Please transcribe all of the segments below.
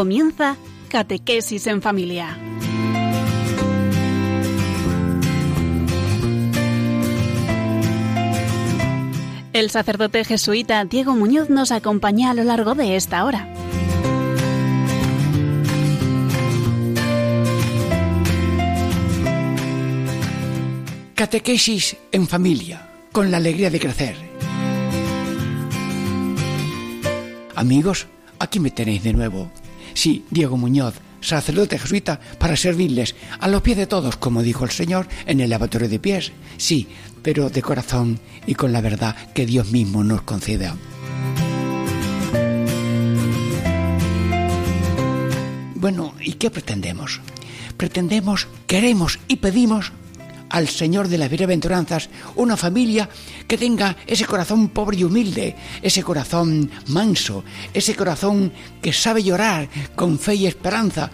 Comienza Catequesis en Familia. El sacerdote jesuita Diego Muñoz nos acompaña a lo largo de esta hora. Catequesis en familia, con la alegría de crecer. Amigos, aquí me tenéis de nuevo. Sí, Diego Muñoz, sacerdote jesuita, para servirles a los pies de todos, como dijo el Señor en el lavatorio de pies. Sí, pero de corazón y con la verdad que Dios mismo nos conceda. Bueno, ¿y qué pretendemos? Pretendemos, queremos y pedimos al Señor de las bienaventuranzas una familia que tenga ese corazón pobre y humilde, ese corazón manso, ese corazón que sabe llorar con fe y esperanza,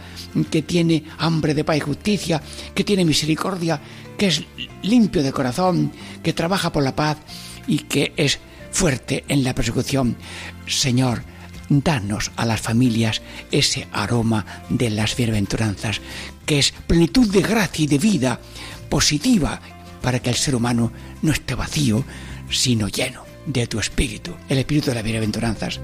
que tiene hambre de paz y justicia, que tiene misericordia, que es limpio de corazón, que trabaja por la paz y que es fuerte en la persecución. Señor, danos a las familias ese aroma de las bienaventuranzas, que es plenitud de gracia y de vida, positiva para que el ser humano no esté vacío, sino lleno de tu espíritu, el espíritu de las bienaventuranzas.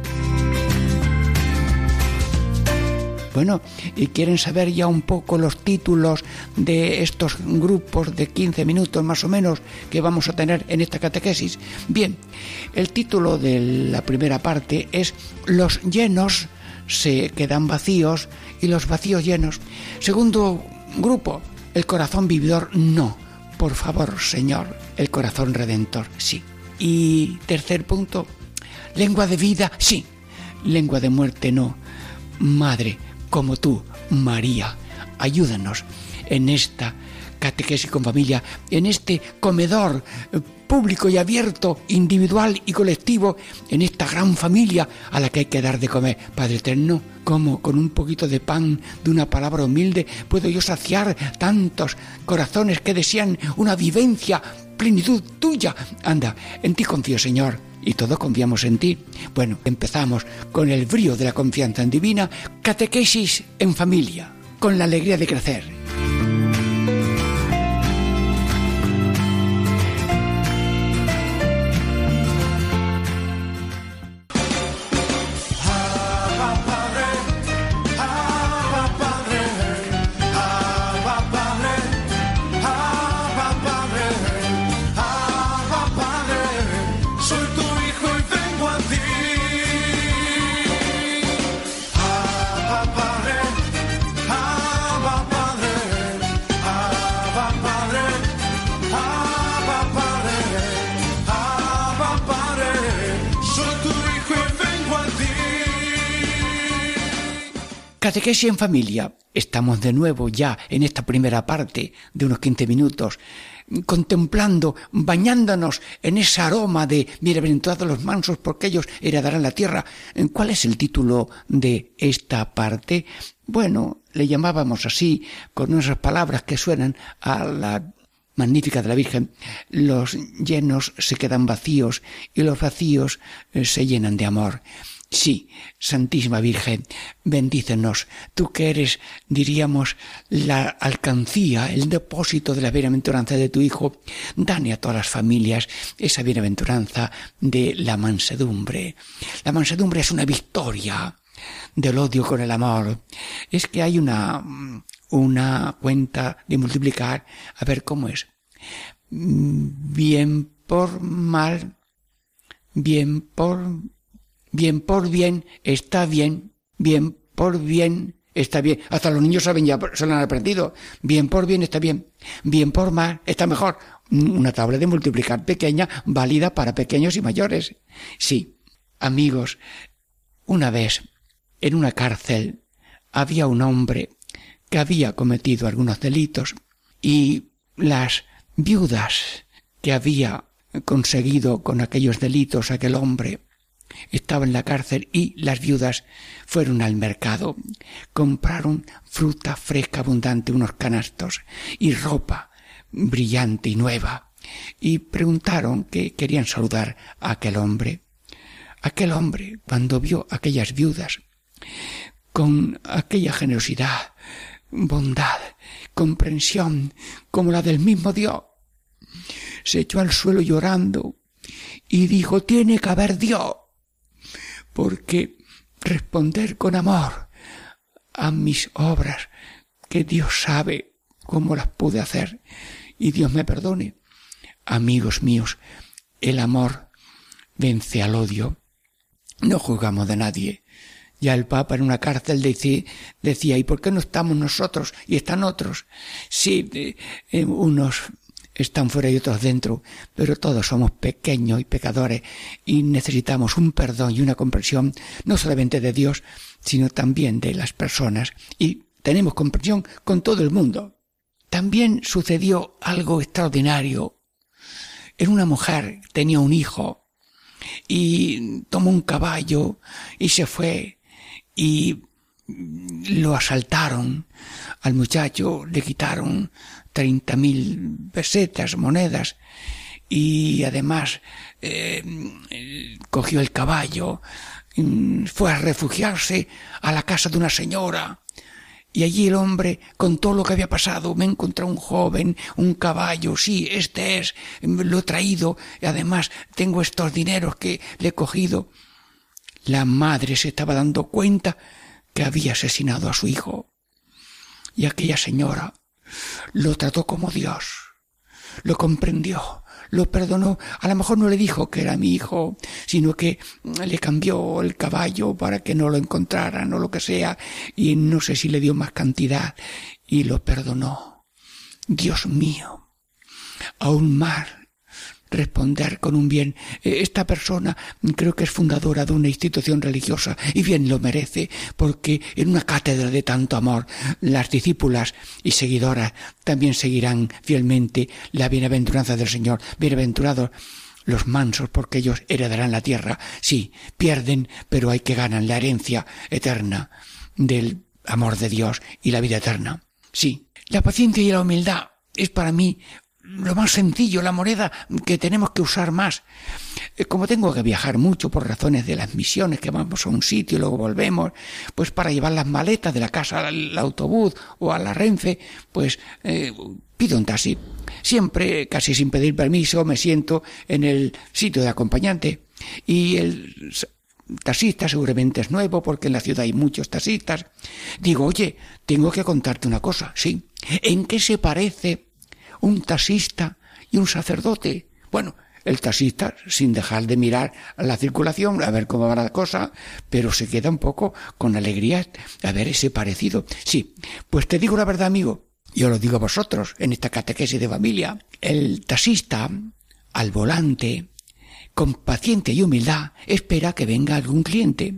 Bueno, y quieren saber ya un poco los títulos de estos grupos de 15 minutos más o menos que vamos a tener en esta catequesis. Bien, el título de la primera parte es Los llenos se quedan vacíos y los vacíos llenos. Segundo grupo, el corazón vividor no. Por favor, Señor, el corazón redentor, sí. Y tercer punto, lengua de vida, sí. Lengua de muerte, no. Madre, como tú, María, ayúdanos en esta catequesis con familia, en este comedor público y abierto, individual y colectivo, en esta gran familia a la que hay que dar de comer. Padre Eterno, ¿cómo con un poquito de pan, de una palabra humilde, puedo yo saciar tantos corazones que desean una vivencia, plenitud tuya? Anda, en ti confío, Señor. Y todos confiamos en ti. Bueno, empezamos con el brío de la confianza en divina, catequesis en familia, con la alegría de crecer. Catequesis en familia. Estamos de nuevo ya en esta primera parte de unos 15 minutos contemplando, bañándonos en ese aroma de bienaventurados los mansos porque ellos heredarán la tierra. ¿Cuál es el título de esta parte? Bueno, le llamábamos así, con esas palabras que suenan a la magnífica de la Virgen, los llenos se quedan vacíos y los vacíos eh, se llenan de amor. Sí, Santísima Virgen, bendícenos, tú que eres, diríamos, la alcancía, el depósito de la bienaventuranza de tu Hijo, dane a todas las familias esa bienaventuranza de la mansedumbre. La mansedumbre es una victoria del odio con el amor. Es que hay una, una cuenta de multiplicar, a ver cómo es. Bien por mal, bien por bien por bien está bien, bien por bien está bien. Hasta los niños saben ya, se lo han aprendido. Bien por bien está bien, bien por mal está mejor. Una tabla de multiplicar pequeña, válida para pequeños y mayores. Sí, amigos, una vez en una cárcel había un hombre que había cometido algunos delitos y las viudas que había conseguido con aquellos delitos aquel hombre estaba en la cárcel y las viudas fueron al mercado. Compraron fruta fresca abundante, unos canastos y ropa brillante y nueva. Y preguntaron que querían saludar a aquel hombre. Aquel hombre, cuando vio aquellas viudas, con aquella generosidad, bondad, comprensión, como la del mismo Dios. Se echó al suelo llorando y dijo, tiene que haber Dios, porque responder con amor a mis obras, que Dios sabe cómo las pude hacer, y Dios me perdone. Amigos míos, el amor vence al odio. No juzgamos de nadie. Ya el Papa en una cárcel decía, ¿y por qué no estamos nosotros y están otros? Sí, eh, unos están fuera y otros dentro, pero todos somos pequeños y pecadores y necesitamos un perdón y una comprensión no solamente de Dios, sino también de las personas y tenemos comprensión con todo el mundo. También sucedió algo extraordinario. En una mujer tenía un hijo y tomó un caballo y se fue y lo asaltaron al muchacho, le quitaron treinta mil pesetas, monedas, y además eh, cogió el caballo, mm, fue a refugiarse a la casa de una señora, y allí el hombre contó lo que había pasado. Me he encontrado un joven, un caballo, sí, este es, lo he traído, y además tengo estos dineros que le he cogido. La madre se estaba dando cuenta que había asesinado a su hijo. Y aquella señora lo trató como Dios, lo comprendió, lo perdonó. A lo mejor no le dijo que era mi hijo, sino que le cambió el caballo para que no lo encontraran o lo que sea, y no sé si le dio más cantidad, y lo perdonó. Dios mío, aún más responder con un bien. Eh, esta persona creo que es fundadora de una institución religiosa y bien lo merece porque en una cátedra de tanto amor las discípulas y seguidoras también seguirán fielmente la bienaventuranza del Señor. Bienaventurados los mansos porque ellos heredarán la tierra. Sí, pierden, pero hay que ganar la herencia eterna del amor de Dios y la vida eterna. Sí, la paciencia y la humildad es para mí lo más sencillo, la moneda que tenemos que usar más. Eh, como tengo que viajar mucho por razones de las misiones, que vamos a un sitio y luego volvemos, pues para llevar las maletas de la casa al autobús o a la Renfe, pues eh, pido un taxi. Siempre, casi sin pedir permiso, me siento en el sitio de acompañante y el taxista seguramente es nuevo porque en la ciudad hay muchos taxistas. Digo, oye, tengo que contarte una cosa, sí. ¿En qué se parece un taxista y un sacerdote. Bueno, el taxista, sin dejar de mirar la circulación, a ver cómo va la cosa, pero se queda un poco con alegría a ver ese parecido. Sí, pues te digo la verdad, amigo, yo lo digo a vosotros en esta catequesis de familia, el taxista al volante, con paciencia y humildad, espera que venga algún cliente.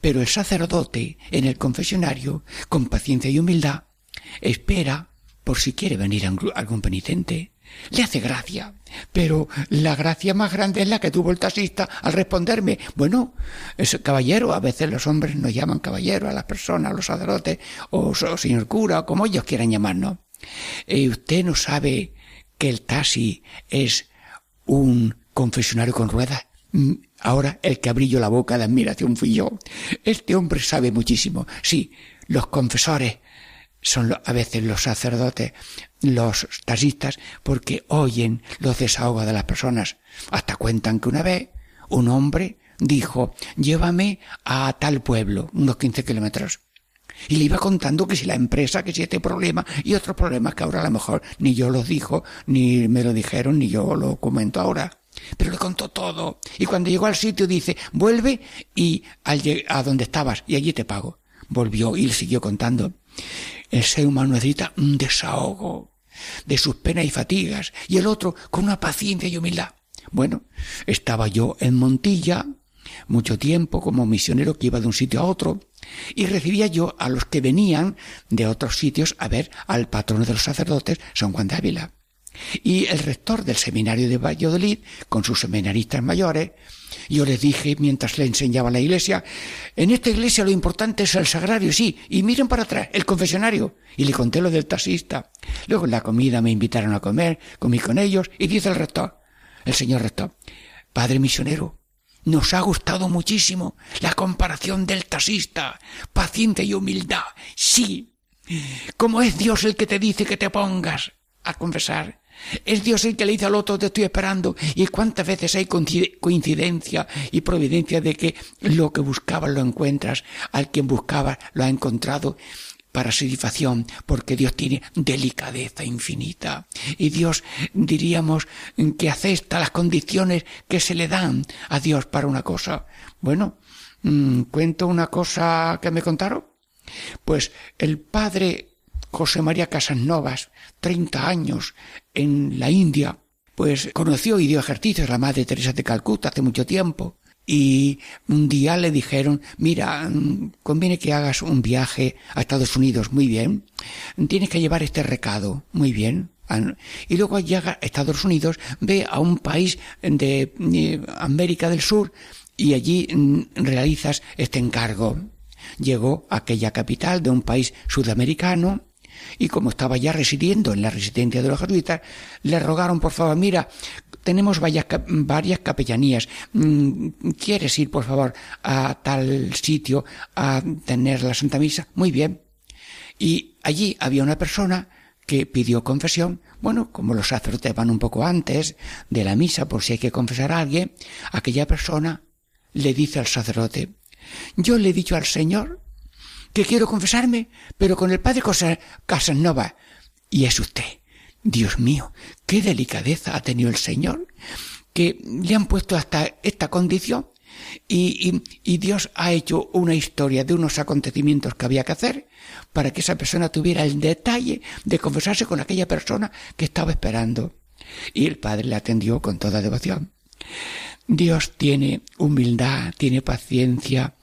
Pero el sacerdote en el confesionario, con paciencia y humildad, espera por si quiere venir algún penitente. Le hace gracia. Pero la gracia más grande es la que tuvo el taxista al responderme. Bueno, es caballero, a veces los hombres nos llaman caballero a las personas, a los sacerdotes, o, señor cura, o como ellos quieran llamarnos. Y usted no sabe que el taxi es un confesionario con ruedas. Mm, ahora el que abrillo la boca de admiración fui yo. Este hombre sabe muchísimo. Sí, los confesores son a veces los sacerdotes, los taxistas, porque oyen los desahogos de las personas. Hasta cuentan que una vez un hombre dijo, llévame a tal pueblo, unos 15 kilómetros. Y le iba contando que si la empresa, que si este problema y otros problemas que ahora a lo mejor ni yo los dijo, ni me lo dijeron, ni yo lo comento ahora. Pero le contó todo. Y cuando llegó al sitio dice, vuelve y al a donde estabas y allí te pago. Volvió y le siguió contando. El ser humano necesita un desahogo de sus penas y fatigas, y el otro con una paciencia y humildad. Bueno, estaba yo en Montilla mucho tiempo como misionero que iba de un sitio a otro, y recibía yo a los que venían de otros sitios a ver al patrono de los sacerdotes, San Juan de Ávila. Y el rector del seminario de Valladolid, con sus seminaristas mayores, yo les dije mientras le enseñaba la iglesia, en esta iglesia lo importante es el sagrario, sí, y miren para atrás, el confesionario. Y le conté lo del taxista. Luego en la comida me invitaron a comer, comí con ellos, y dice el rector, el señor rector, padre misionero, nos ha gustado muchísimo la comparación del taxista, paciencia y humildad. Sí, como es Dios el que te dice que te pongas a confesar. Es Dios el que le dice al otro te estoy esperando. ¿Y cuántas veces hay coincidencia y providencia de que lo que buscabas lo encuentras? Al quien buscabas lo ha encontrado para satisfacción, porque Dios tiene delicadeza infinita. Y Dios, diríamos, que acepta las condiciones que se le dan a Dios para una cosa. Bueno, mm, cuento una cosa que me contaron. Pues el padre José María Casanovas, 30 años en la India, pues conoció y dio ejercicios a la Madre Teresa de Calcuta hace mucho tiempo. Y un día le dijeron, mira, conviene que hagas un viaje a Estados Unidos, muy bien. Tienes que llevar este recado, muy bien. Y luego llega a Estados Unidos, ve a un país de eh, América del Sur y allí mm, realizas este encargo. Llegó a aquella capital de un país sudamericano y como estaba ya residiendo en la residencia de los jesuitas, le rogaron por favor, mira, tenemos varias, capellanías, mm, ¿quieres ir por favor a tal sitio a tener la Santa Misa? Muy bien. Y allí había una persona que pidió confesión, bueno, como los sacerdotes van un poco antes de la misa por si hay que confesar a alguien, aquella persona le dice al sacerdote, yo le he dicho al Señor que quiero confesarme, pero con el padre Casanova. Y es usted. Dios mío, qué delicadeza ha tenido el Señor, que le han puesto hasta esta condición y, y, Dios ha hecho una historia de unos acontecimientos que había que hacer para que esa persona tuviera el detalle de confesarse con aquella persona que estaba esperando. Y el Padre le atendió con toda devoción. Dios tiene humildad, tiene paciencia,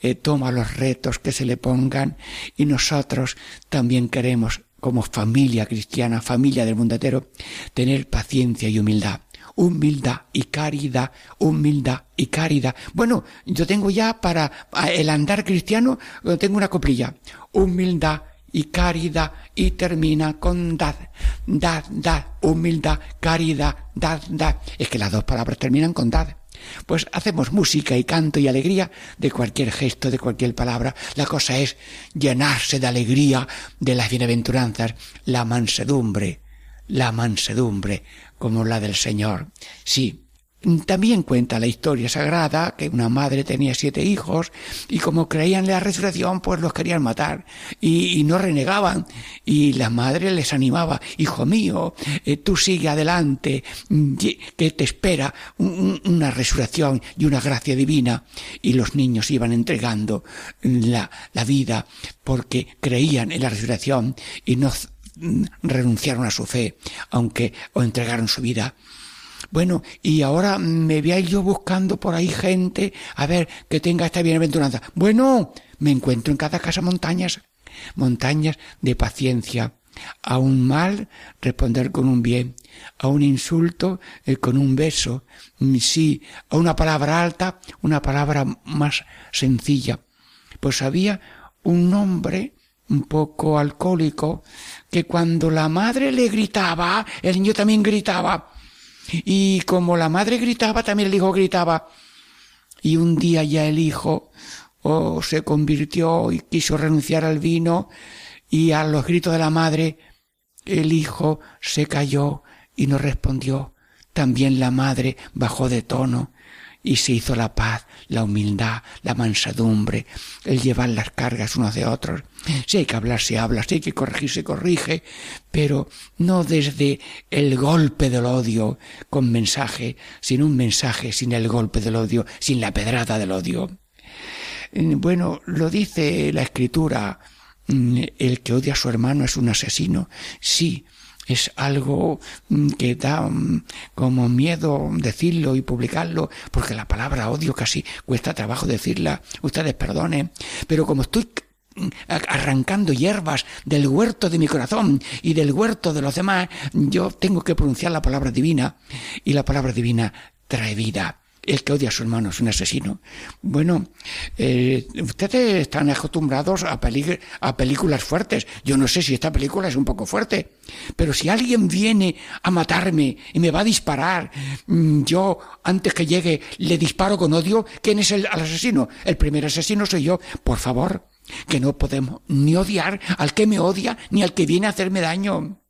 eh, toma los retos que se le pongan y nosotros también queremos, como familia cristiana, familia del mundo entero, tener paciencia y humildad. Humildad y caridad, humildad y caridad. Bueno, yo tengo ya para el andar cristiano, eh, tengo una coplilla. Humildad y caridad y termina con dad, dad, dad, humildad, caridad, dad, dad. Es que las dos palabras terminan con dad. Pues hacemos música y canto y alegría de cualquier gesto, de cualquier palabra. La cosa es llenarse de alegría de las bienaventuranzas, la mansedumbre, la mansedumbre como la del Señor. Sí, también cuenta la historia sagrada que una madre tenía siete hijos y como creían en la resurrección pues los querían matar y, no renegaban y la madre les animaba, hijo mío, eh, tú sigue adelante, que te espera una resurrección y una gracia divina y los niños iban entregando la, la vida porque creían en la resurrección y no renunciaron a su fe aunque o entregaron su vida bueno, y ahora me voy yo buscando por ahí gente a ver que tenga esta bienaventuranza. Bueno, me encuentro en cada casa montañas, montañas de paciencia. A un mal responder con un bien, a un insulto eh, con un beso, mm, sí, a una palabra alta, una palabra más sencilla. Pues había un hombre un poco alcohólico que cuando la madre le gritaba, el niño también gritaba. Y como la madre gritaba, también el hijo gritaba. Y un día ya el hijo oh, se convirtió y quiso renunciar al vino y a los gritos de la madre el hijo se cayó y no respondió. También la madre bajó de tono y se hizo la paz, la humildad, la mansedumbre, el llevar las cargas unos de otros. Si hay que hablar, se habla, si hay que corregir, se corrige, pero no desde el golpe del odio con mensaje, sin un mensaje, sin el golpe del odio, sin la pedrada del odio. Mm, bueno, lo dice la escritura, mm, el que odia a su hermano es un asesino. Sí, es algo mm, que da mm, como miedo decirlo y publicarlo, porque la palabra odio casi cuesta trabajo decirla. Ustedes perdonen, pero como estoy mm, arrancando hierbas del huerto de mi corazón y del huerto de los demás, yo tengo que pronunciar la palabra divina y la palabra divina trae vida. El que odia a su hermano es un asesino. Bueno, eh, ustedes están acostumbrados a, a películas fuertes. Yo no sé si esta película es un poco fuerte, pero si alguien viene a matarme y me va a disparar, mm, yo antes que llegue le disparo con odio. ¿Quién es el, el asesino? El primer asesino soy yo. Por favor, que no podemos ni odiar al que me odia ni al que viene a hacerme daño.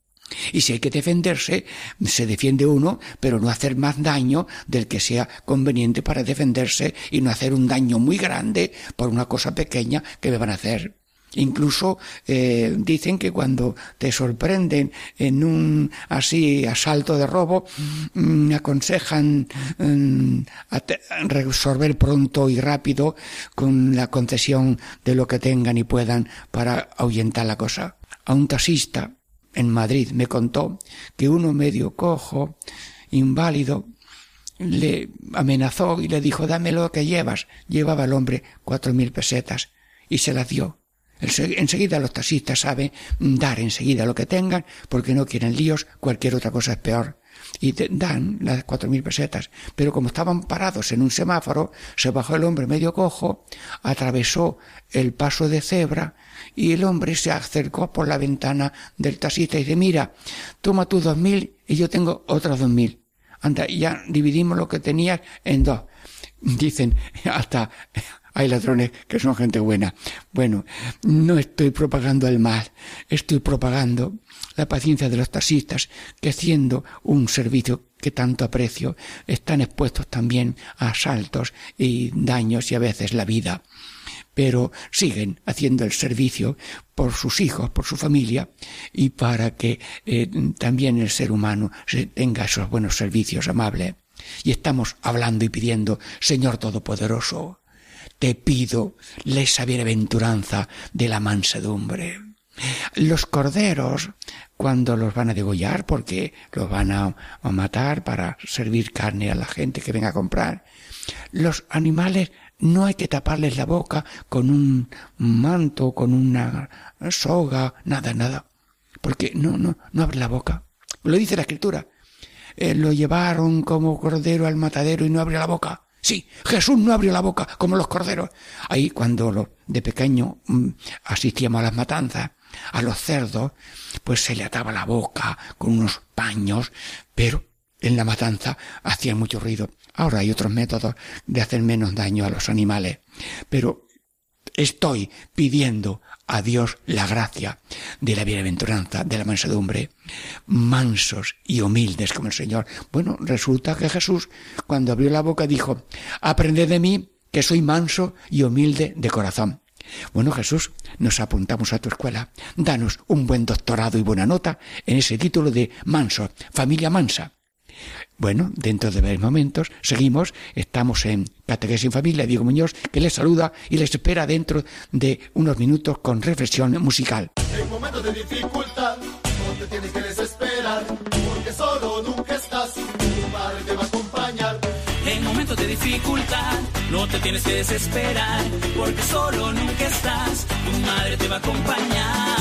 Y si hay que defenderse, se defiende uno, pero no hacer más daño del que sea conveniente para defenderse y no hacer un daño muy grande por una cosa pequeña que me van a hacer. Incluso eh, dicen que cuando te sorprenden en un así asalto de robo, mm, aconsejan mm, resolver pronto y rápido con la concesión de lo que tengan y puedan para ahuyentar la cosa. A un taxista en Madrid me contó que uno medio cojo, inválido, le amenazó y le dijo dame lo que llevas. Llevaba el hombre cuatro mil pesetas y se las dio. Enseguida los taxistas saben dar enseguida lo que tengan porque no quieren líos, cualquier otra cosa es peor. Y dan las cuatro mil pesetas. Pero como estaban parados en un semáforo, se bajó el hombre medio cojo, atravesó el paso de cebra y el hombre se acercó por la ventana del taxista y dice, mira, toma tus dos mil y yo tengo otros dos mil. Anda, ya dividimos lo que tenías en dos. Dicen, hasta hay ladrones que son gente buena. Bueno, no estoy propagando el mal, estoy propagando la paciencia de los taxistas que haciendo un servicio que tanto aprecio están expuestos también a asaltos y daños y a veces la vida pero siguen haciendo el servicio por sus hijos, por su familia, y para que eh, también el ser humano tenga esos buenos servicios amables. Y estamos hablando y pidiendo, Señor Todopoderoso, te pido esa bienaventuranza de la mansedumbre. Los corderos, cuando los van a degollar, porque los van a matar para servir carne a la gente que venga a comprar, los animales no hay que taparles la boca con un manto, con una soga, nada, nada. Porque no, no, no abre la boca. Lo dice la escritura. Eh, lo llevaron como cordero al matadero y no abrió la boca. Sí, Jesús no abrió la boca como los corderos. Ahí cuando de pequeño mm, asistíamos a las matanzas, a los cerdos, pues se le ataba la boca con unos paños, pero en la matanza hacía mucho ruido. Ahora hay otros métodos de hacer menos daño a los animales. Pero estoy pidiendo a Dios la gracia de la bienaventuranza, de la mansedumbre, mansos y humildes como el Señor. Bueno, resulta que Jesús, cuando abrió la boca, dijo, aprended de mí que soy manso y humilde de corazón. Bueno, Jesús, nos apuntamos a tu escuela. Danos un buen doctorado y buena nota en ese título de manso, familia mansa. Bueno, dentro de varios momentos seguimos, estamos en Catequesis en Familia, Diego Muñoz, que les saluda y les espera dentro de unos minutos con reflexión musical. En momentos de dificultad, no te tienes que desesperar, porque solo nunca estás, tu madre te va a acompañar. En momentos de dificultad, no te tienes que desesperar, porque solo nunca estás, tu madre te va a acompañar.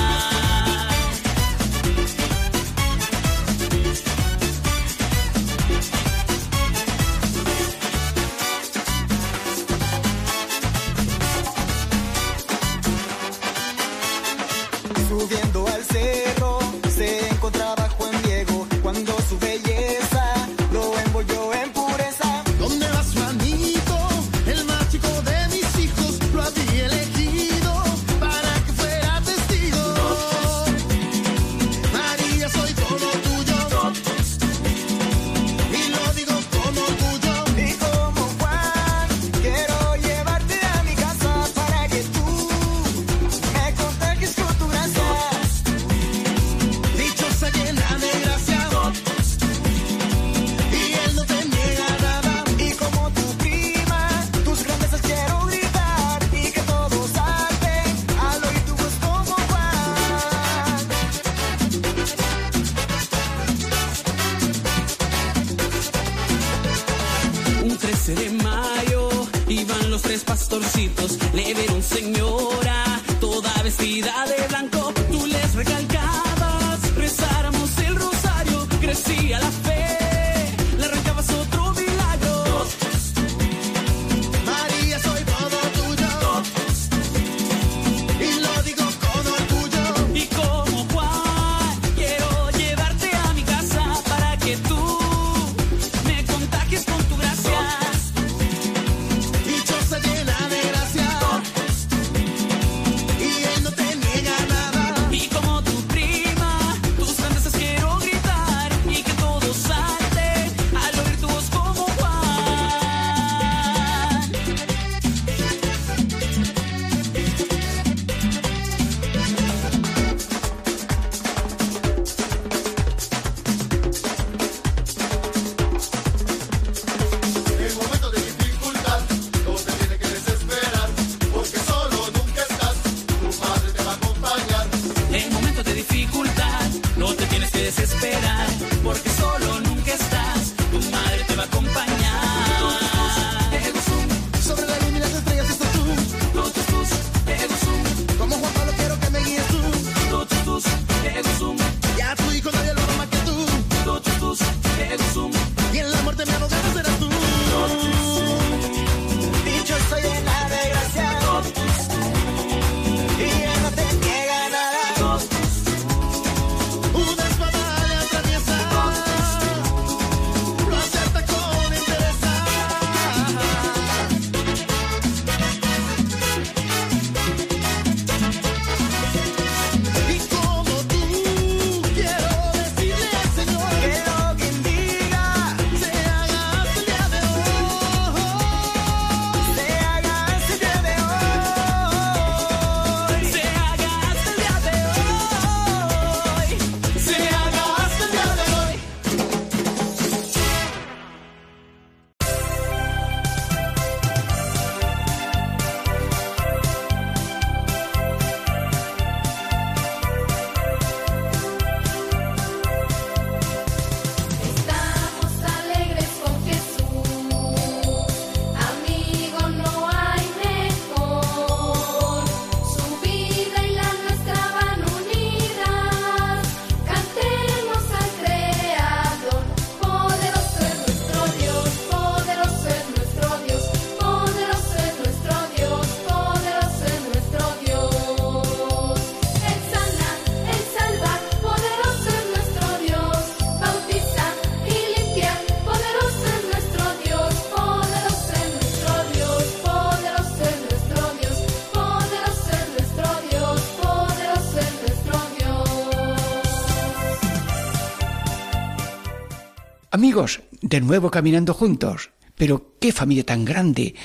Amigos, de nuevo caminando juntos. Pero qué familia tan grande,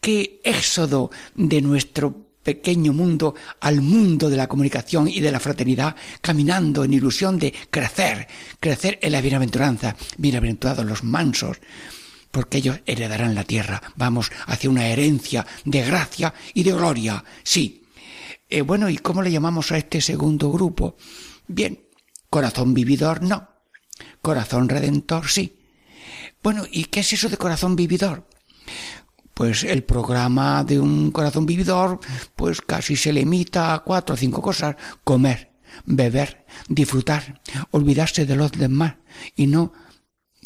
qué éxodo de nuestro pequeño mundo al mundo de la comunicación y de la fraternidad, caminando en ilusión de crecer, crecer en la bienaventuranza, bienaventurados los mansos, porque ellos heredarán la tierra. Vamos hacia una herencia de gracia y de gloria. Sí. Eh, bueno, ¿y cómo le llamamos a este segundo grupo? Bien, corazón vividor no. Corazón redentor sí. Bueno, ¿y qué es eso de corazón vividor? Pues el programa de un corazón vividor, pues casi se limita a cuatro o cinco cosas. Comer, beber, disfrutar, olvidarse de los demás y no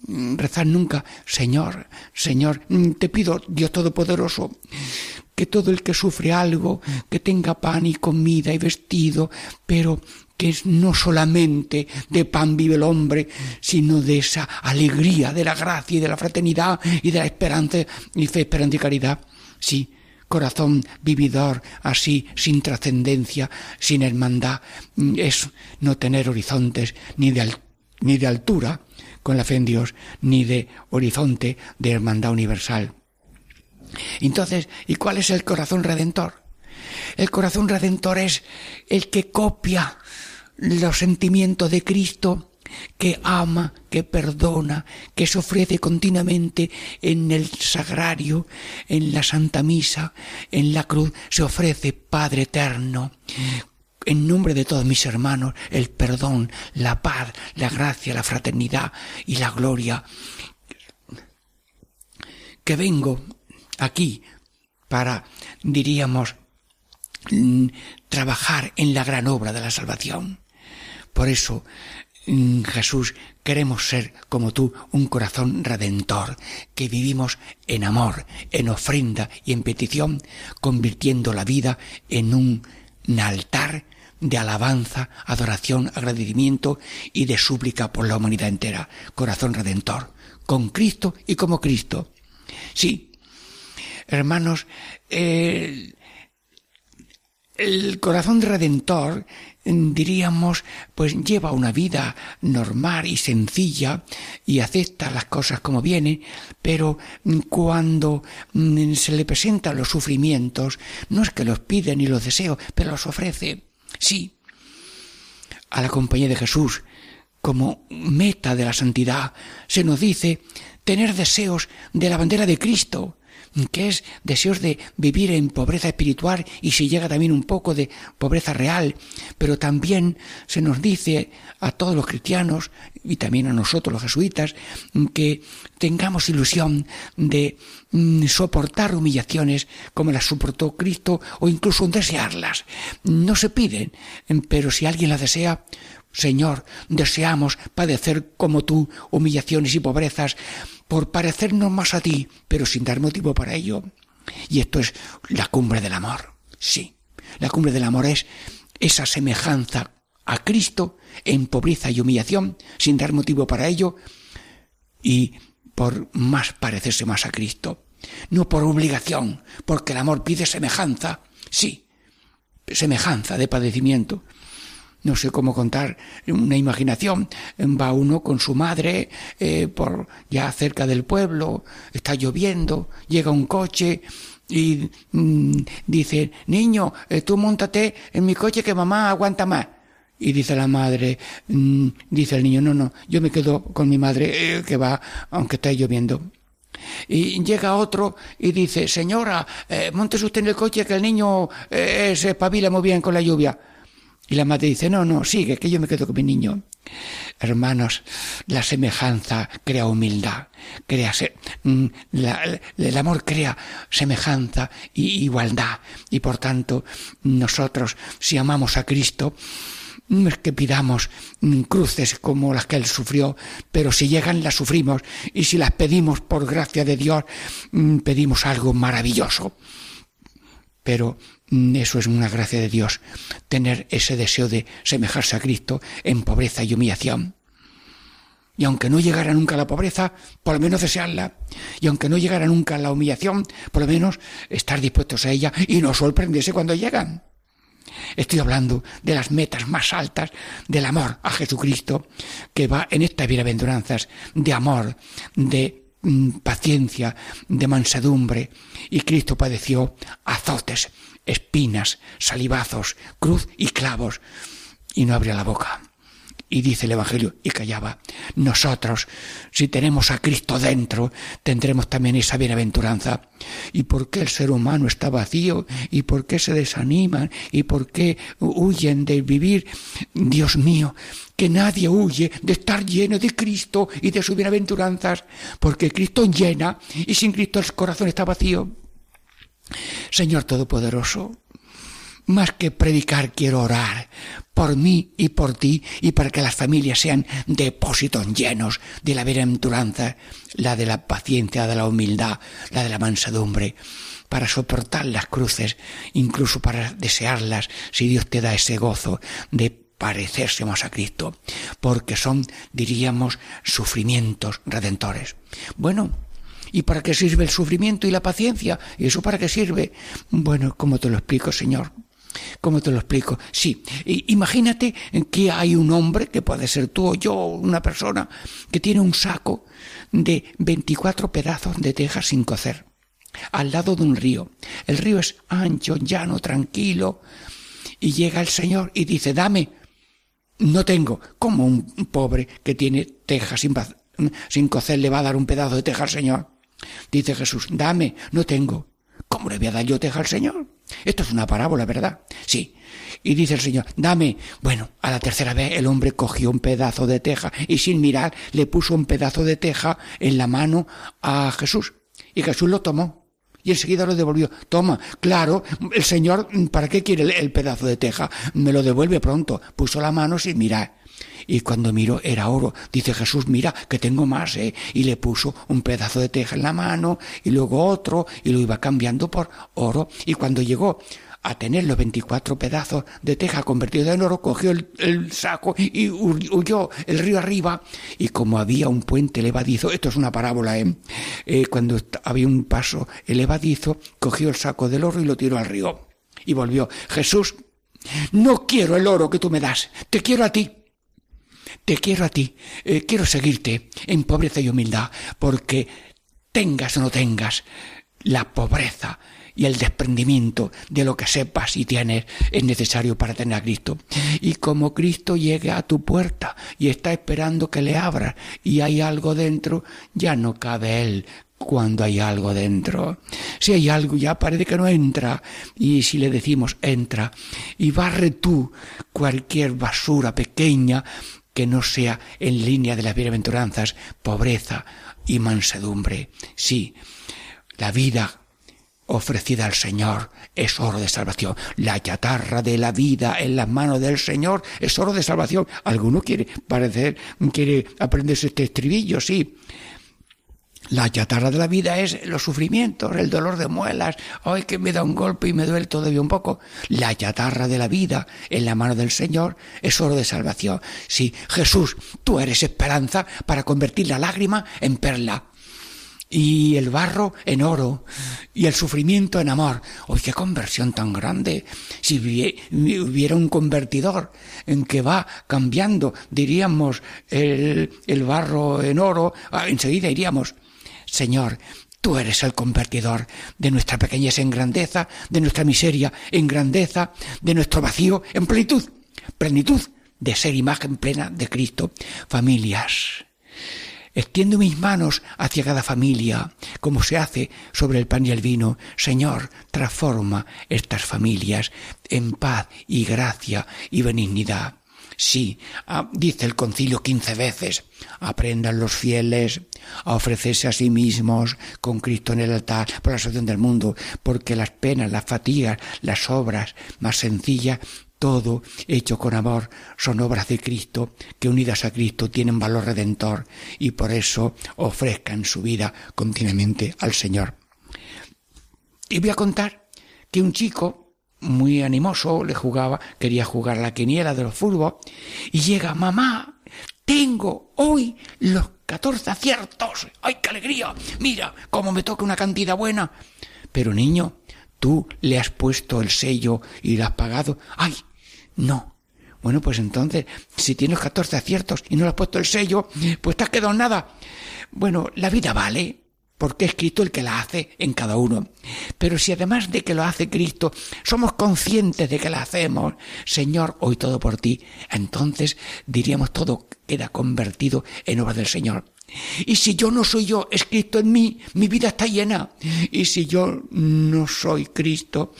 Mm, rezar nunca, Señor, Señor, mm, te pido, Dios Todopoderoso, que todo el que sufre algo, que tenga pan y comida y vestido, pero que no solamente de pan vive el hombre, sino de esa alegría, de la gracia y de la fraternidad y de la esperanza y fe, esperanza y caridad. Sí, corazón vividor, así, sin trascendencia, sin hermandad, mm, es no tener horizontes ni de, ni de altura, con la fe en Dios, ni de horizonte de hermandad universal. Entonces, ¿y cuál es el corazón redentor? El corazón redentor es el que copia los sentimientos de Cristo, que ama, que perdona, que se ofrece continuamente en el sagrario, en la Santa Misa, en la cruz, se ofrece Padre eterno, en nombre de todos mis hermanos, el perdón, la paz, la gracia, la fraternidad y la gloria. Que vengo aquí para, diríamos, trabajar en la gran obra de la salvación. Por eso, mm, Jesús, queremos ser como tú, un corazón redentor, que vivimos en amor, en ofrenda y en petición, convirtiendo la vida en un altar de alabanza, adoración, agradecimiento y de súplica por la humanidad entera. Corazón redentor, con Cristo y como Cristo. Sí, hermanos, el, el corazón redentor diríamos, pues lleva una vida normal y sencilla y acepta las cosas como vienen, pero cuando mm, se le presentan los sufrimientos, no es que los pide ni los deseo, pero los ofrece. Sí, a la compañía de Jesús, como meta de la santidad, se nos dice tener deseos de la bandera de Cristo, que es deseos de vivir en pobreza espiritual y si llega también un poco de pobreza real, pero también se nos dice a todos los cristianos y también a nosotros los jesuitas que tengamos ilusión de mm, soportar humillaciones como las soportó Cristo o incluso desearlas. No se piden, pero si alguien las desea, Señor, deseamos padecer como tú humillaciones y pobrezas por parecernos más a ti, pero sin dar motivo para ello. Y esto es la cumbre del amor. Sí, la cumbre del amor es esa semejanza a Cristo en pobreza y humillación, sin dar motivo para ello, y por más parecerse más a Cristo. No por obligación, porque el amor pide semejanza, sí, semejanza de padecimiento, no sé cómo contar una imaginación. Va uno con su madre eh, por ya cerca del pueblo, está lloviendo, llega un coche y mm, dice, niño, eh, tú montate en mi coche que mamá aguanta más. Y dice la madre, mm, dice el niño, no, no, yo me quedo con mi madre eh, que va aunque esté lloviendo. Y llega otro y dice, señora, eh, usted en el coche que el niño se espabila muy bien con la lluvia. Y la madre dice, no, no, sigue, que yo me quedo con mi niño. Hermanos, la semejanza crea humildad, crea, mm, el amor crea semejanza y igualdad. Y por tanto, nosotros, si amamos a Cristo, no es que pidamos mm, cruces como las que Él sufrió, pero si llegan las sufrimos y si las pedimos por gracia de Dios, mm, pedimos algo maravilloso. Pero eso es una gracia de Dios, tener ese deseo de semejarse a Cristo en pobreza y humillación. Y aunque no llegara nunca a la pobreza, por lo menos desearla. Y aunque no llegara nunca a la humillación, por lo menos estar dispuestos a ella y no sorprenderse cuando llegan. Estoy hablando de las metas más altas del amor a Jesucristo, que va en estas bienaventuranzas de amor, de mm, paciencia, de mansedumbre. Y Cristo padeció azotes, espinas, salivazos, cruz y clavos, y no abría la boca. Y dice el Evangelio, y callaba, nosotros, si tenemos a Cristo dentro, tendremos también esa bienaventuranza. ¿Y por qué el ser humano está vacío? ¿Y por qué se desaniman? ¿Y por qué huyen de vivir? Dios mío, que nadie huye de estar lleno de Cristo y de sus bienaventuranzas, porque Cristo llena y sin Cristo el corazón está vacío. Señor Todopoderoso, más que predicar, quiero orar por mí y por ti y para que las familias sean depósitos llenos de la bienaventuranza, la de la paciencia, de la humildad, la de la mansedumbre, para soportar las cruces, incluso para desearlas, si Dios te da ese gozo de parecerse más a Cristo, porque son, diríamos, sufrimientos redentores. Bueno, ¿Y para qué sirve el sufrimiento y la paciencia? ¿Y eso para qué sirve? Bueno, ¿cómo te lo explico, Señor? ¿Cómo te lo explico? Sí, imagínate que hay un hombre, que puede ser tú o yo, una persona, que tiene un saco de 24 pedazos de teja sin cocer, al lado de un río. El río es ancho, llano, tranquilo, y llega el Señor y dice, dame. No tengo. ¿Cómo un pobre que tiene teja sin, sin cocer le va a dar un pedazo de teja al Señor? Dice Jesús, dame, no tengo. ¿Cómo le voy a dar yo teja al Señor? Esto es una parábola, ¿verdad? Sí. Y dice el Señor, dame. Bueno, a la tercera vez el hombre cogió un pedazo de teja y sin mirar le puso un pedazo de teja en la mano a Jesús. Y Jesús lo tomó. Y enseguida lo devolvió. Toma, claro, el Señor, ¿para qué quiere el, pedazo de teja? Me lo devuelve pronto. Puso la mano sin mirar. Y cuando miró era oro. Dice Jesús, mira, que tengo más, ¿eh? Y le puso un pedazo de teja en la mano y luego otro y lo iba cambiando por oro. Y cuando llegó a tener los 24 pedazos de teja convertidos en oro, cogió el, saco y huyó el río arriba. Y como había un puente levadizo, esto es una parábola, ¿eh? ¿eh? cuando había un paso elevadizo, cogió el saco del oro y lo tiró al río. Y volvió, Jesús, no quiero el oro que tú me das, te quiero a ti. Te quiero a ti, eh, quiero seguirte en pobreza y humildad, porque tengas o no tengas la pobreza y el desprendimiento de lo que sepas y tienes es necesario para tener a Cristo. Y como Cristo llegue a tu puerta y está esperando que le abras y hay algo dentro, ya no cabe Él cuando hay algo dentro. Si hay algo ya parece que no entra. Y si le decimos entra y barre tú cualquier basura pequeña que no sea en línea de las bienaventuranzas, pobreza y mansedumbre. Sí, la vida ofrecida al Señor es oro de salvación. La chatarra de la vida en las manos del Señor es oro de salvación. Alguno quiere parecer, quiere aprenderse este estribillo, sí. La chatarra de la vida es los sufrimientos, el dolor de muelas, ay que me da un golpe y me duele todavía un poco. La chatarra de la vida en la mano del Señor es oro de salvación. Sí, Jesús, tú eres esperanza para convertir la lágrima en perla y el barro en oro y el sufrimiento en amor. ¡Uy, qué conversión tan grande! Si hubiera un convertidor en que va cambiando, diríamos, el, el barro en oro, ah, enseguida iríamos, Señor, tú eres el convertidor de nuestra pequeñez en grandeza, de nuestra miseria en grandeza, de nuestro vacío en plenitud, plenitud de ser imagen plena de Cristo. Familias. Extiendo mis manos hacia cada familia, como se hace sobre el pan y el vino. Señor, transforma estas familias en paz y gracia y benignidad. Sí, ah, dice el concilio quince veces, aprendan los fieles a ofrecerse a sí mismos con Cristo en el altar por la salvación del mundo, porque las penas, las fatigas, las obras más sencillas, todo hecho con amor, son obras de Cristo que unidas a Cristo tienen valor redentor y por eso ofrezcan su vida continuamente al Señor. Y voy a contar que un chico muy animoso, le jugaba, quería jugar la quiniela de los fútbol, y llega, mamá, tengo hoy los 14 aciertos. ¡Ay, qué alegría! Mira, cómo me toca una cantidad buena. Pero niño, ¿Tú le has puesto el sello y lo has pagado? ¡Ay! No. Bueno, pues entonces, si tienes 14 aciertos y no le has puesto el sello, pues te has quedado nada. Bueno, la vida vale, porque es Cristo el que la hace en cada uno. Pero si además de que lo hace Cristo, somos conscientes de que la hacemos, Señor, hoy todo por ti, entonces diríamos todo queda convertido en obra del Señor. Y si yo no soy yo, es Cristo en mí, mi vida está llena. Y si yo no soy Cristo,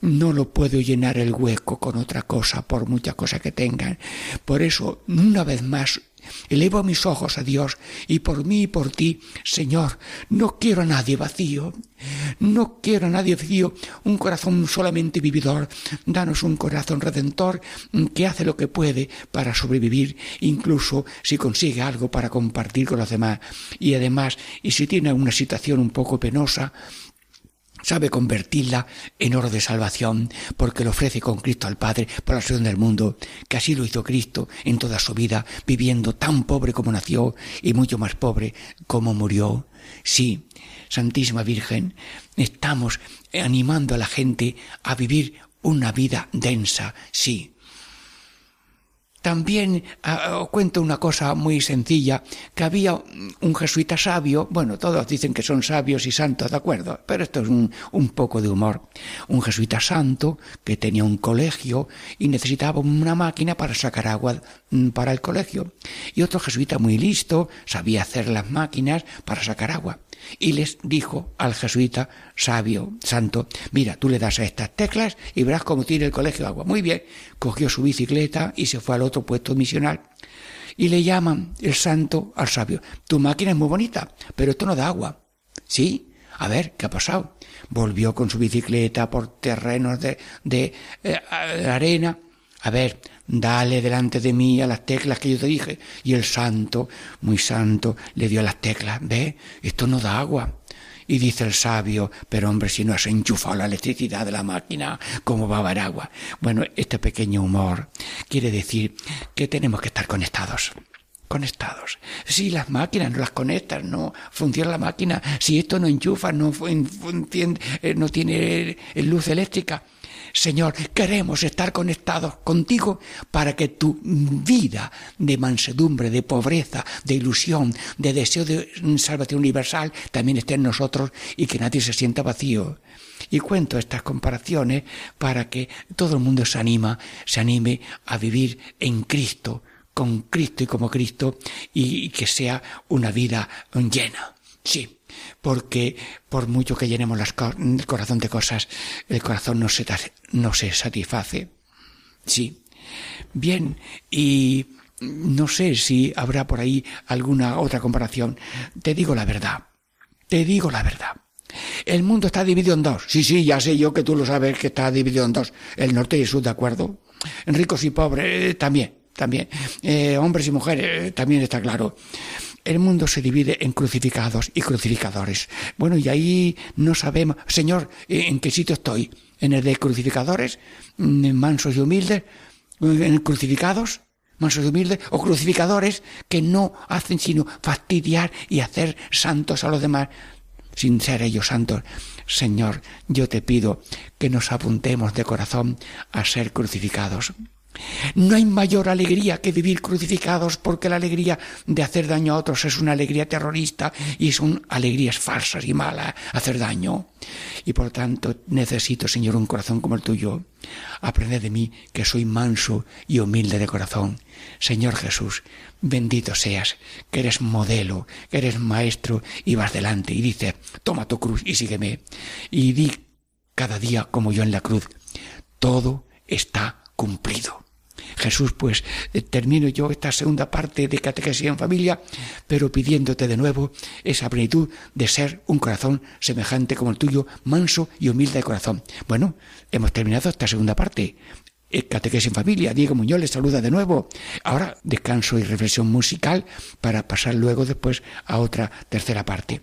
no lo puedo llenar el hueco con otra cosa, por mucha cosa que tengan. Por eso, una vez más, Elevo mis ojos a Dios y por mí y por ti, Señor, no quiero a nadie vacío, no quiero a nadie vacío, un corazón solamente vividor, danos un corazón redentor que hace lo que puede para sobrevivir, incluso si consigue algo para compartir con los demás. Y además, y si tiene una situación un poco penosa, sabe convertirla en oro de salvación, porque lo ofrece con Cristo al Padre por la salvación del mundo, que así lo hizo Cristo en toda su vida, viviendo tan pobre como nació y mucho más pobre como murió. Sí, Santísima Virgen, estamos animando a la gente a vivir una vida densa, sí, también os cuento una cosa muy sencilla, que había un jesuita sabio, bueno, todos dicen que son sabios y santos, ¿de acuerdo? Pero esto es un, un poco de humor. Un jesuita santo que tenía un colegio y necesitaba una máquina para sacar agua mm, para el colegio. Y otro jesuita muy listo sabía hacer las máquinas para sacar agua y les dijo al jesuita sabio, santo, mira, tú le das a estas teclas y verás cómo tiene el colegio agua. Muy bien, cogió su bicicleta y se fue al otro puesto misional. Y le llaman el santo al sabio, tu máquina es muy bonita, pero esto no da agua. ¿Sí? A ver, ¿qué ha pasado? Volvió con su bicicleta por terrenos de, de eh, arena. A ver, dale delante de mí a las teclas que yo te dije. Y el santo, muy santo, le dio a las teclas. Ve, esto no da agua. Y dice el sabio, pero hombre, si no has enchufado la electricidad de la máquina, ¿cómo va a haber agua? Bueno, este pequeño humor quiere decir que tenemos que estar conectados conectados. Si las máquinas no las conectan, no funciona la máquina, si esto no enchufa, no, eh, no tiene luz eléctrica, Señor, queremos estar conectados contigo para que tu vida de mansedumbre, de pobreza, de ilusión, de deseo de salvación universal también esté en nosotros y que nadie se sienta vacío. Y cuento estas comparaciones para que todo el mundo se anima, se anime a vivir en Cristo, con Cristo y como Cristo, y que sea una vida llena. Sí, porque por mucho que llenemos el corazón de cosas, el corazón no se, no se satisface. Sí. Bien, y no sé si habrá por ahí alguna otra comparación. Te digo la verdad. Te digo la verdad. El mundo está dividido en dos. Sí, sí, ya sé yo que tú lo sabes que está dividido en dos. El norte y el sur, ¿de acuerdo? Ricos y pobres eh, también, también. Eh, hombres y mujeres eh, también está claro el mundo se divide en crucificados y crucificadores. Bueno, y ahí no sabemos, Señor, ¿en qué sitio estoy? ¿En el de crucificadores, mansos y humildes? ¿En crucificados? mansos y humildes, o crucificadores que no hacen sino fastidiar y hacer santos a los demás sin ser ellos santos. Señor, yo te pido que nos apuntemos de corazón a ser crucificados. No hay mayor alegría que vivir crucificados porque la alegría de hacer daño a otros es una alegría terrorista y son alegrías falsas y malas, hacer daño. Y por tanto necesito, Señor, un corazón como el tuyo. Aprende de mí que soy manso y humilde de corazón. Señor Jesús, bendito seas, que eres modelo, que eres maestro y vas delante y dice, toma tu cruz y sígueme. Y di cada día como yo en la cruz, todo está cumplido. Jesús, pues eh, termino yo esta segunda parte de catequesis en familia, pero pidiéndote de nuevo esa plenitud de ser un corazón semejante como el tuyo, manso y humilde de corazón. Bueno, hemos terminado esta segunda parte. Eh, catequesis en familia, Diego Muñoz les saluda de nuevo. Ahora descanso y reflexión musical para pasar luego después a otra tercera parte.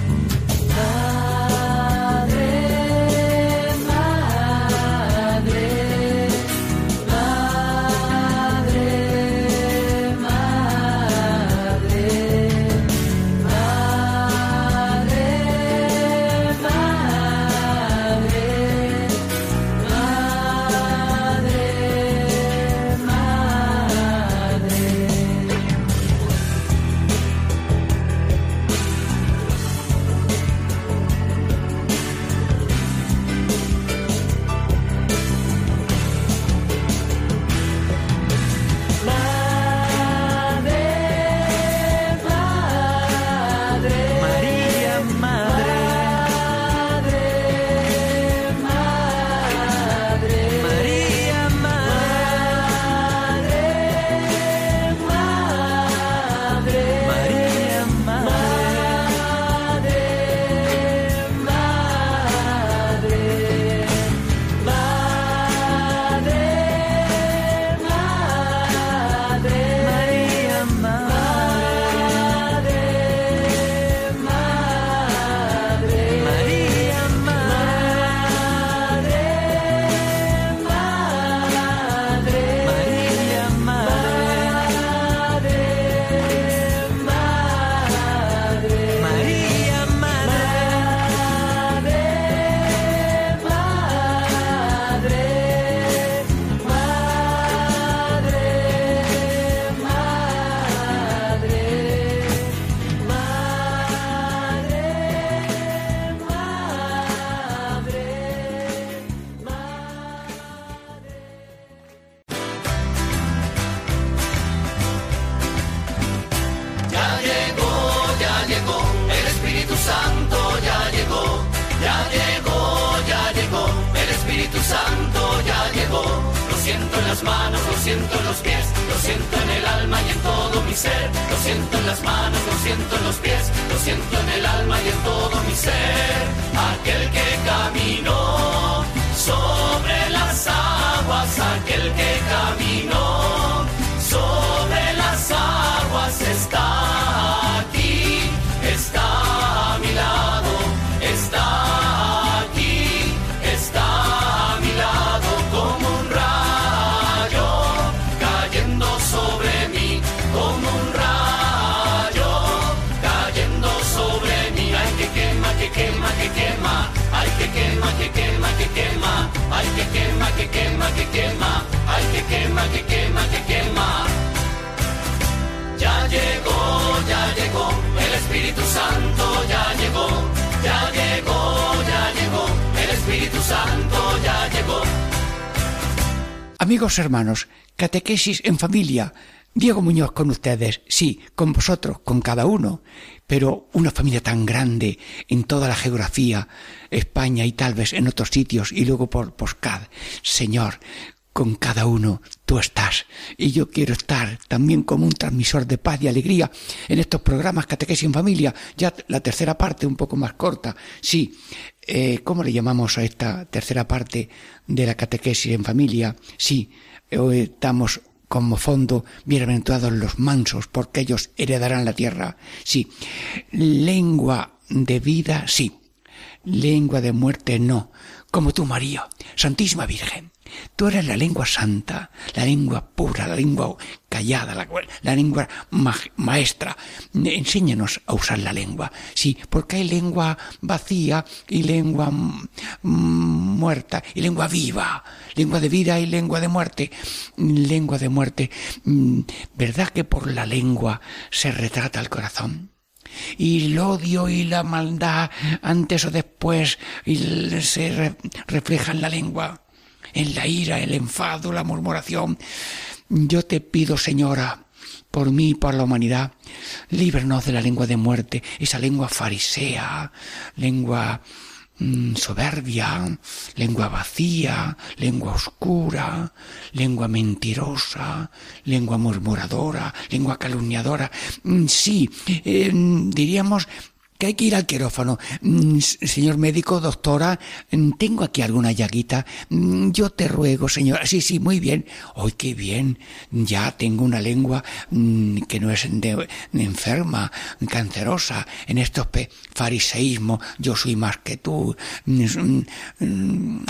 Santo ya llegó. Amigos hermanos, catequesis en familia. Diego Muñoz con ustedes, sí, con vosotros, con cada uno, pero una familia tan grande en toda la geografía, España y tal vez en otros sitios y luego por Poscad. Señor, con cada uno tú estás. Y yo quiero estar también como un transmisor de paz y alegría en estos programas Catequesis en Familia. Ya la tercera parte, un poco más corta. Sí, eh, ¿cómo le llamamos a esta tercera parte de la Catequesis en Familia? Sí, hoy estamos como fondo, bienaventurados los mansos, porque ellos heredarán la tierra. Sí, lengua de vida, sí. Lengua de muerte, no. Como tú, María, Santísima Virgen. Tú eres la lengua santa, la lengua pura, la lengua callada, la, la lengua ma maestra. Enséñanos a usar la lengua. Sí, porque hay lengua vacía y lengua muerta y lengua viva. Lengua de vida y lengua de muerte. Lengua de muerte. ¿Verdad que por la lengua se retrata el corazón? y el odio y la maldad antes o después se re refleja en la lengua en la ira, el enfado, la murmuración. Yo te pido, Señora, por mí y por la humanidad, líbranos de la lengua de muerte, esa lengua farisea, lengua mmm, soberbia, lengua vacía, lengua oscura, lengua mentirosa, lengua murmuradora, lengua calumniadora. Mm, sí, eh, diríamos que hay que ir al quirófano. Mm, señor médico, doctora, mm, tengo aquí alguna llaguita. Mm, yo te ruego, señora. Sí, sí, muy bien. Hoy qué bien. Ya tengo una lengua que no es de, enferma, cancerosa. En estos fariseísmos, yo soy más que tú.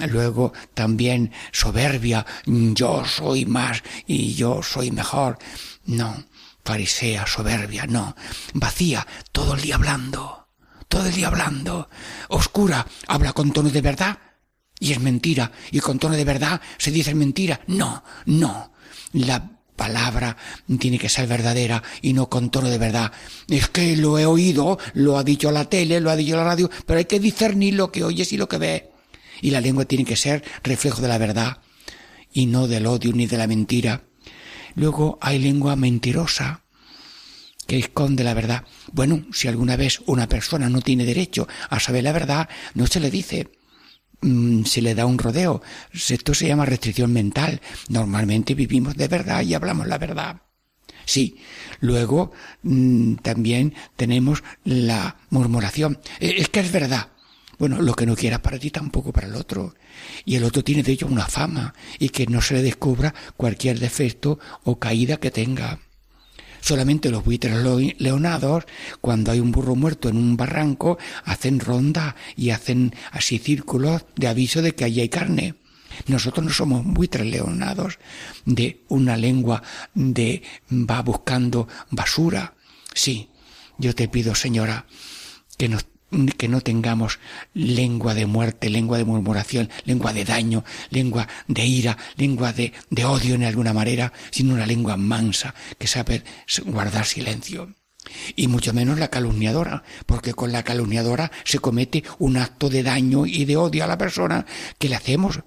Luego también soberbia, yo soy más y yo soy mejor. No farisea, soberbia, no, vacía, todo el día hablando todo el día hablando. Oscura, habla con tono de verdad. Y es mentira. Y con tono de verdad se dice mentira. No, no. La palabra tiene que ser verdadera y no con tono de verdad. Es que lo he oído, lo ha dicho la tele, lo ha dicho la radio, pero hay que discernir lo que oyes y lo que ves. Y la lengua tiene que ser reflejo de la verdad y no del odio ni de la mentira. Luego hay lengua mentirosa que esconde la verdad. Bueno, si alguna vez una persona no tiene derecho a saber la verdad, no se le dice, mm, se le da un rodeo. Esto se llama restricción mental. Normalmente vivimos de verdad y hablamos la verdad. Sí. Luego mm, también tenemos la murmuración. E, es que es verdad. Bueno, lo que no quieras para ti tampoco para el otro. Y el otro tiene de ello una fama y que no se le descubra cualquier defecto o caída que tenga. Solamente los buitres leonados, cuando hay un burro muerto en un barranco, hacen ronda y hacen así círculos de aviso de que allí hay carne. Nosotros no somos buitres leonados de una lengua de va buscando basura. Sí, yo te pido, señora, que nos que no tengamos lengua de muerte, lengua de murmuración, lengua de daño, lengua de ira, lengua de, de odio en alguna manera, sino una lengua mansa que sabe guardar silencio. Y mucho menos la calumniadora, porque con la calumniadora se comete un acto de daño y de odio a la persona que le hacemos.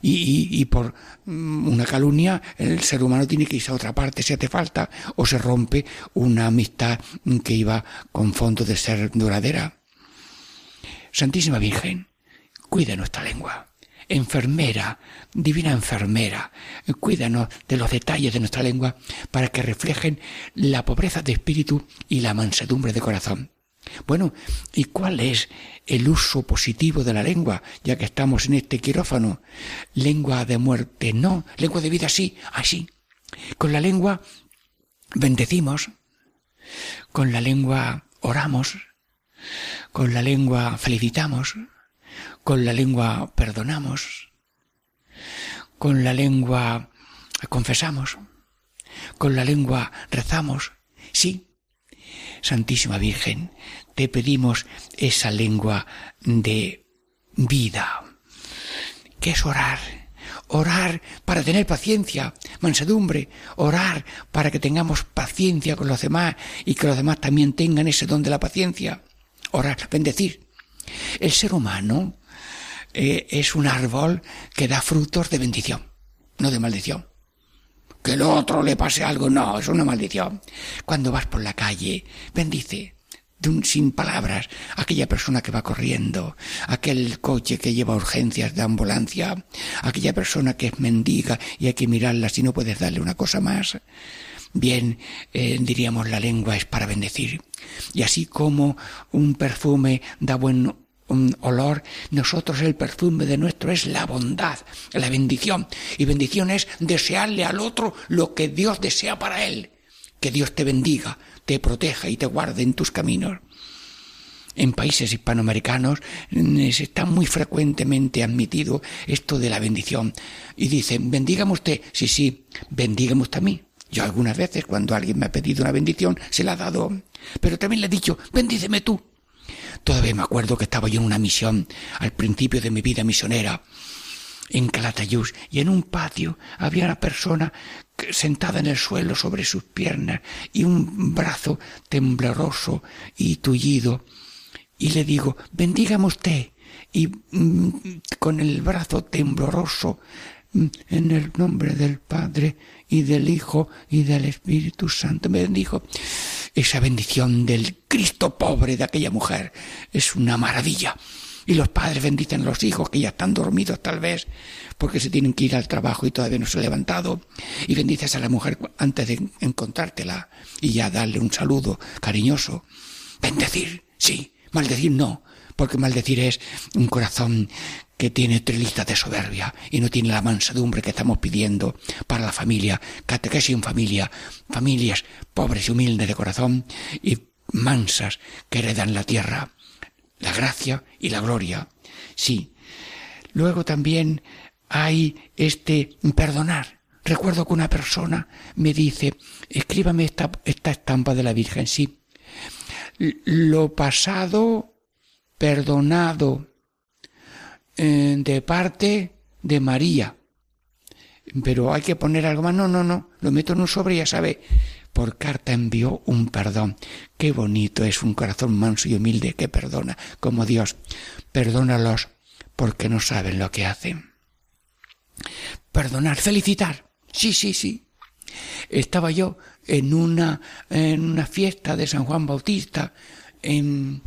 Y, y, y, por mm, una calumnia el ser humano tiene que irse a otra parte si hace falta, o se rompe una amistad que iba con fondo de ser duradera. Santísima Virgen, cuida nuestra lengua. Enfermera, divina enfermera, cuídanos de los detalles de nuestra lengua para que reflejen la pobreza de espíritu y la mansedumbre de corazón. Bueno, ¿y cuál es el uso positivo de la lengua, ya que estamos en este quirófano? Lengua de muerte, no. Lengua de vida, sí. Así. Con la lengua bendecimos. Con la lengua oramos. Con la lengua felicitamos, con la lengua perdonamos, con la lengua confesamos, con la lengua rezamos. Sí, Santísima Virgen, te pedimos esa lengua de vida. ¿Qué es orar? Orar para tener paciencia, mansedumbre, orar para que tengamos paciencia con los demás y que los demás también tengan ese don de la paciencia orar, bendecir. El ser humano eh, es un árbol que da frutos de bendición, no de maldición. Que el otro le pase algo, no, es una maldición. Cuando vas por la calle, bendice de un- sin palabras, aquella persona que va corriendo, aquel coche que lleva urgencias de ambulancia, aquella persona que es mendiga y hay que mirarla si no puedes darle una cosa más. Bien, eh, diríamos la lengua es para bendecir. Y así como un perfume da buen olor, nosotros el perfume de nuestro es la bondad, la bendición. Y bendición es desearle al otro lo que Dios desea para él. Que Dios te bendiga, te proteja y te guarde en tus caminos. En países hispanoamericanos mm, se está muy frecuentemente admitido esto de la bendición. Y dicen, bendígame usted. Sí, sí, bendígame usted a mí. Yo algunas veces cuando alguien me ha pedido una bendición se la ha dado. Pero también le he dicho, bendíceme tú. Todavía me acuerdo que estaba yo en una misión al principio de mi vida misionera en Calatayud y en un patio había una persona sentada en el suelo sobre sus piernas y un brazo tembloroso y tullido y le digo bendígame usted y mm, con el brazo tembloroso mm, en el nombre del Padre y del Hijo y del Espíritu Santo me bendijo esa bendición del Cristo pobre de aquella mujer es una maravilla y los padres bendicen a los hijos que ya están dormidos tal vez porque se tienen que ir al trabajo y todavía no se han levantado. Y bendices a la mujer antes de encontrártela y ya darle un saludo cariñoso. Bendecir, sí. Maldecir no, porque maldecir es un corazón que tiene trilita de soberbia y no tiene la mansedumbre que estamos pidiendo para la familia, catequesis en familia, familias pobres y humildes de corazón y mansas que heredan la tierra la gracia y la gloria. Sí. Luego también hay este perdonar. Recuerdo que una persona me dice, escríbame esta, esta estampa de la Virgen. Sí. Lo pasado perdonado eh, de parte de María. Pero hay que poner algo más. No, no, no. Lo meto en un sobre y ya sabe. Por carta envió un perdón. Qué bonito es un corazón manso y humilde que perdona, como Dios. Perdónalos porque no saben lo que hacen. Perdonar, felicitar. Sí, sí, sí. Estaba yo en una, en una fiesta de San Juan Bautista en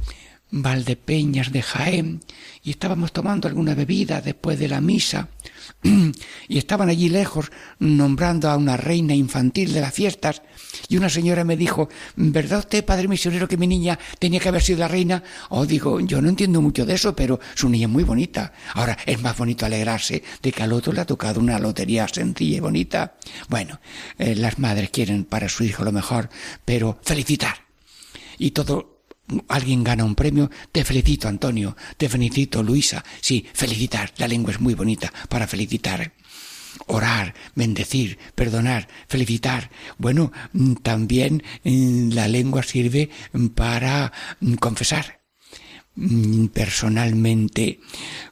Valdepeñas de Jaén y estábamos tomando alguna bebida después de la misa y estaban allí lejos nombrando a una reina infantil de las fiestas y una señora me dijo, ¿verdad usted, padre misionero, que mi niña tenía que haber sido la reina? O digo, yo no entiendo mucho de eso, pero su niña es muy bonita. Ahora, es más bonito alegrarse de que al otro le ha tocado una lotería sencilla y bonita. Bueno, eh, las madres quieren para su hijo lo mejor, pero felicitar. Y todo alguien gana un premio, te felicito Antonio, te felicito Luisa, sí, felicitar, la lengua es muy bonita para felicitar. Orar, bendecir, perdonar, felicitar. Bueno, mm, también mm, la lengua sirve mm, para confesar. Personalmente,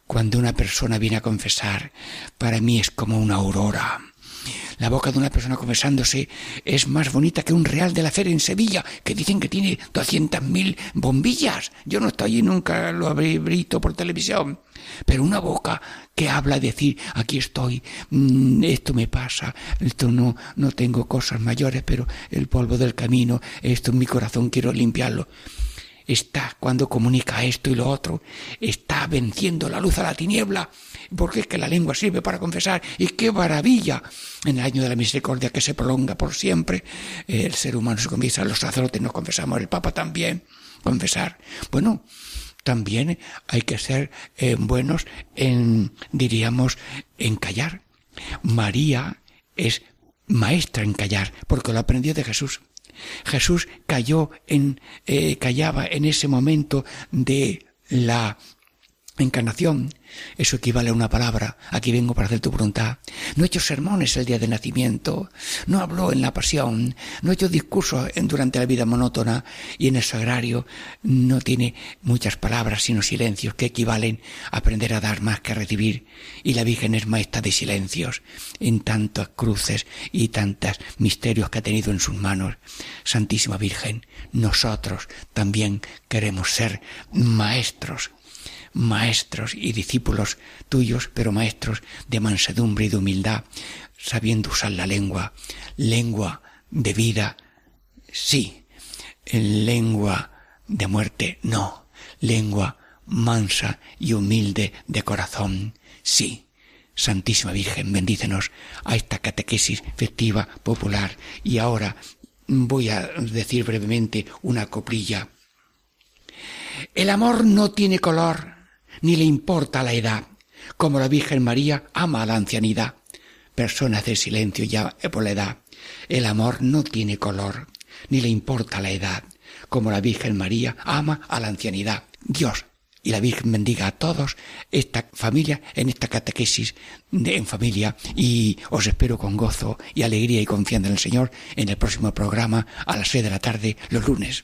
cuando una persona viene a confesar, para mí es como una aurora. La boca de una persona confesándose es más bonita que un real de la feria en Sevilla, que dicen que tiene 200.000 bombillas. Yo no estoy allí, nunca lo habré visto por televisión. Pero una boca que habla, decir, aquí estoy, mm, esto me pasa, esto no, no tengo cosas mayores, pero el polvo del camino, esto en mi corazón quiero limpiarlo está cuando comunica esto y lo otro, está venciendo la luz a la tiniebla, porque es que la lengua sirve para confesar, y qué maravilla, en el año de la misericordia que se prolonga por siempre, el ser humano se confiesa, los sacerdotes nos confesamos, el Papa también, confesar. Bueno, también hay que ser eh, buenos en, diríamos, en callar. María es maestra en callar, porque lo aprendió de Jesús. Jesús cayó en, eh, callaba en ese momento de la encarnación. Eso equivale a una palabra. Aquí vengo para hacer tu voluntad. No he hecho sermones el día de nacimiento. No habló en la pasión. No he hecho discursos durante la vida monótona. Y en el sagrario no tiene muchas palabras, sino silencios que equivalen a aprender a dar más que a recibir. Y la Virgen es maestra de silencios en tantas cruces y tantos misterios que ha tenido en sus manos. Santísima Virgen, nosotros también queremos ser maestros maestros y discípulos tuyos, pero maestros de mansedumbre y de humildad, sabiendo usar la lengua, lengua de vida, sí, en lengua de muerte, no, lengua mansa y humilde de corazón, sí. Santísima Virgen, bendícenos a esta catequesis festiva popular. Y ahora voy a decir brevemente una coplilla. El amor no tiene color, ni le importa la edad, como la Virgen María ama a la ancianidad. Personas de silencio ya por la edad. El amor no tiene color, ni le importa la edad, como la Virgen María ama a la ancianidad. Dios y la Virgen bendiga a todos esta familia en esta catequesis de, en familia y os espero con gozo y alegría y confianza en el Señor en el próximo programa a las seis de la tarde los lunes.